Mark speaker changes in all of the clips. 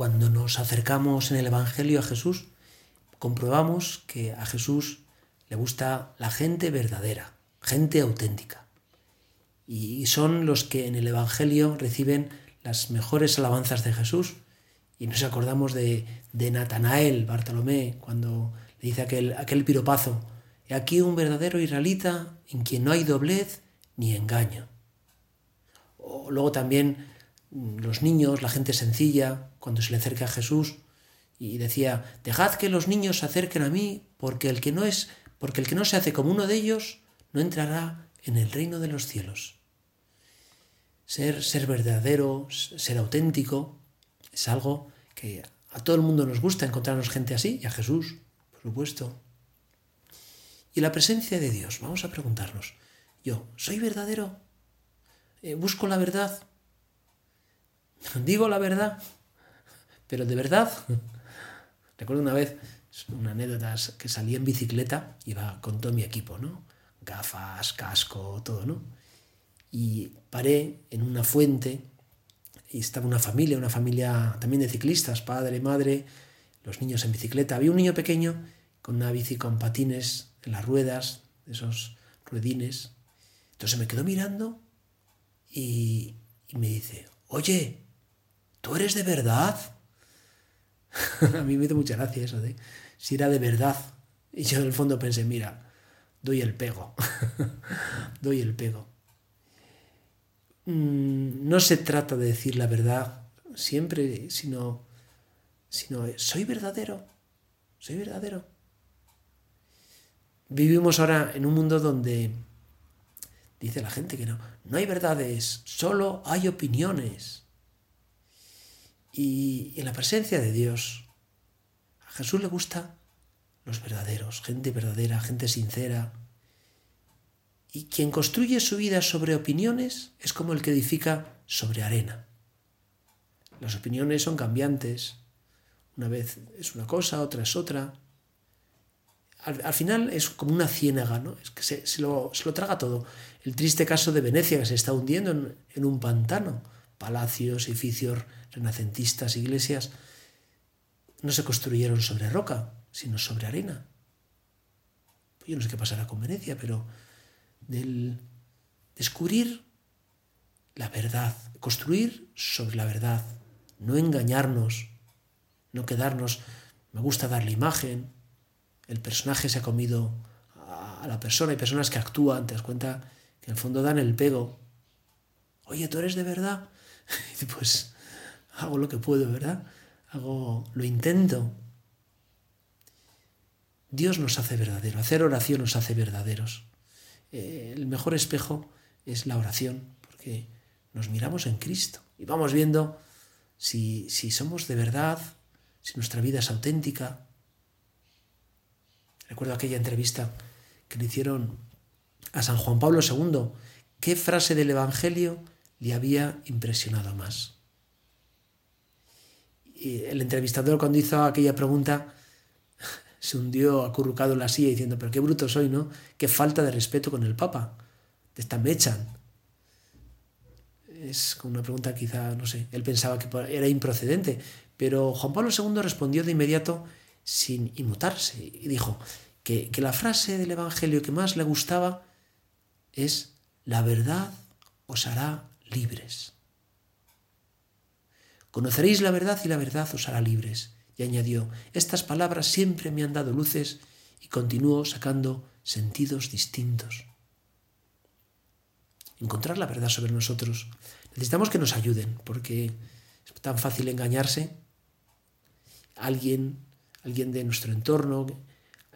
Speaker 1: cuando nos acercamos en el Evangelio a Jesús, comprobamos que a Jesús le gusta la gente verdadera, gente auténtica. Y son los que en el Evangelio reciben las mejores alabanzas de Jesús. Y nos acordamos de, de Natanael, Bartolomé, cuando le dice aquel, aquel piropazo, He aquí un verdadero israelita en quien no hay doblez ni engaño. O luego también los niños, la gente sencilla, cuando se le acerca a Jesús, y decía, dejad que los niños se acerquen a mí, porque el que no es, porque el que no se hace como uno de ellos, no entrará en el reino de los cielos. Ser, ser verdadero, ser auténtico, es algo que a todo el mundo nos gusta encontrarnos gente así, y a Jesús, por supuesto. Y la presencia de Dios, vamos a preguntarnos, yo, ¿soy verdadero? Eh, ¿Busco la verdad? ¿Digo la verdad? ¿Pero de verdad? Recuerdo una vez, una anécdota, que salí en bicicleta, iba con todo mi equipo, ¿no? Gafas, casco, todo, ¿no? Y paré en una fuente y estaba una familia, una familia también de ciclistas, padre, madre, los niños en bicicleta. Había un niño pequeño con una bici con patines en las ruedas, esos ruedines. Entonces me quedó mirando y, y me dice, oye, ¿tú eres de verdad? a mí me hizo mucha gracia eso de si era de verdad. Y yo en el fondo pensé, mira, doy el pego, doy el pego. Mm, no se trata de decir la verdad siempre, sino, sino soy verdadero, soy verdadero. Vivimos ahora en un mundo donde dice la gente que no, no hay verdades, solo hay opiniones. Y en la presencia de Dios, a Jesús le gusta los verdaderos, gente verdadera, gente sincera. Y quien construye su vida sobre opiniones es como el que edifica sobre arena. Las opiniones son cambiantes. Una vez es una cosa, otra es otra. Al, final es como una ciénaga, ¿no? Es que se, lo, traga todo. El triste caso de Venecia, que se está hundiendo en un pantano. Palacios, edificios renacentistas, iglesias, no se construyeron sobre roca, sino sobre arena. Yo no sé qué pasará con Venecia, pero del descubrir la verdad, construir sobre la verdad, no engañarnos, no quedarnos, me gusta darle imagen, el personaje se ha comido a la persona, hay personas que actúan, te das cuenta que en el fondo dan el pego. Oye, ¿tú eres de verdad? Pues hago lo que puedo, ¿verdad? Hago, lo intento. Dios nos hace verdadero, hacer oración nos hace verdaderos. Eh, el mejor espejo es la oración, porque nos miramos en Cristo y vamos viendo si, si somos de verdad, si nuestra vida es auténtica. Recuerdo aquella entrevista que le hicieron a San Juan Pablo II. ¿Qué frase del Evangelio le había impresionado más? Y el entrevistador cuando hizo aquella pregunta se hundió acurrucado en la silla diciendo, pero qué bruto soy, ¿no? Qué falta de respeto con el Papa. De esta me echan. Es una pregunta quizá, no sé, él pensaba que era improcedente, pero Juan Pablo II respondió de inmediato sin inmutarse y dijo que, que la frase del Evangelio que más le gustaba es, la verdad os hará libres. Conoceréis la verdad y la verdad os hará libres. Y añadió, estas palabras siempre me han dado luces y continúo sacando sentidos distintos. Encontrar la verdad sobre nosotros. Necesitamos que nos ayuden, porque es tan fácil engañarse. Alguien, alguien de nuestro entorno,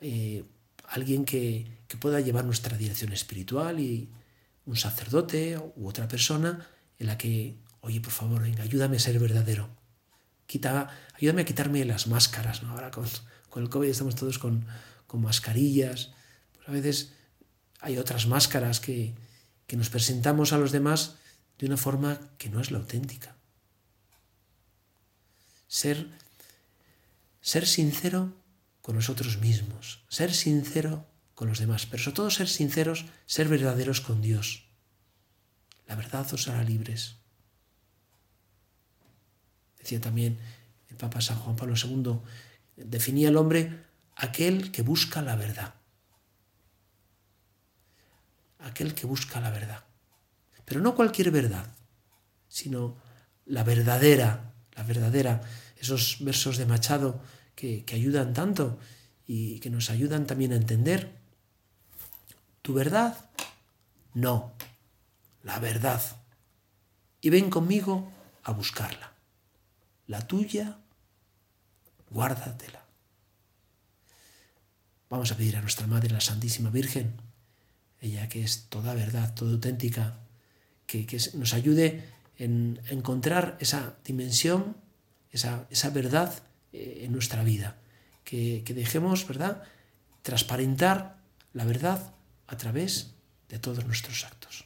Speaker 1: eh, alguien que, que pueda llevar nuestra dirección espiritual y un sacerdote u otra persona en la que oye, por favor, venga, ayúdame a ser verdadero. Quita, ayúdame a quitarme las máscaras, ¿no? Ahora con, el COVID estamos todos con, mascarillas. Pues a veces hay otras máscaras que, que nos presentamos a los demás de una forma que no es la auténtica. Ser, ser sincero con nosotros mismos, ser sincero con los demás, pero sobre todo ser sinceros, ser verdaderos con Dios. La verdad os hará libres. Decía también el Papa San Juan Pablo II definía el hombre aquel que busca la verdad. Aquel que busca la verdad. Pero no cualquier verdad, sino la verdadera, la verdadera, esos versos de Machado que, que ayudan tanto y que nos ayudan también a entender. ¿Tu verdad? No, la verdad. Y ven conmigo a buscarla. La tuya, guárdatela. Vamos a pedir a nuestra Madre, la Santísima Virgen, ella que es toda verdad, toda auténtica, que, nos ayude en encontrar esa dimensión, esa, verdad eh, en nuestra vida. Que, que dejemos, ¿verdad?, transparentar la verdad a través de todos nuestros actos.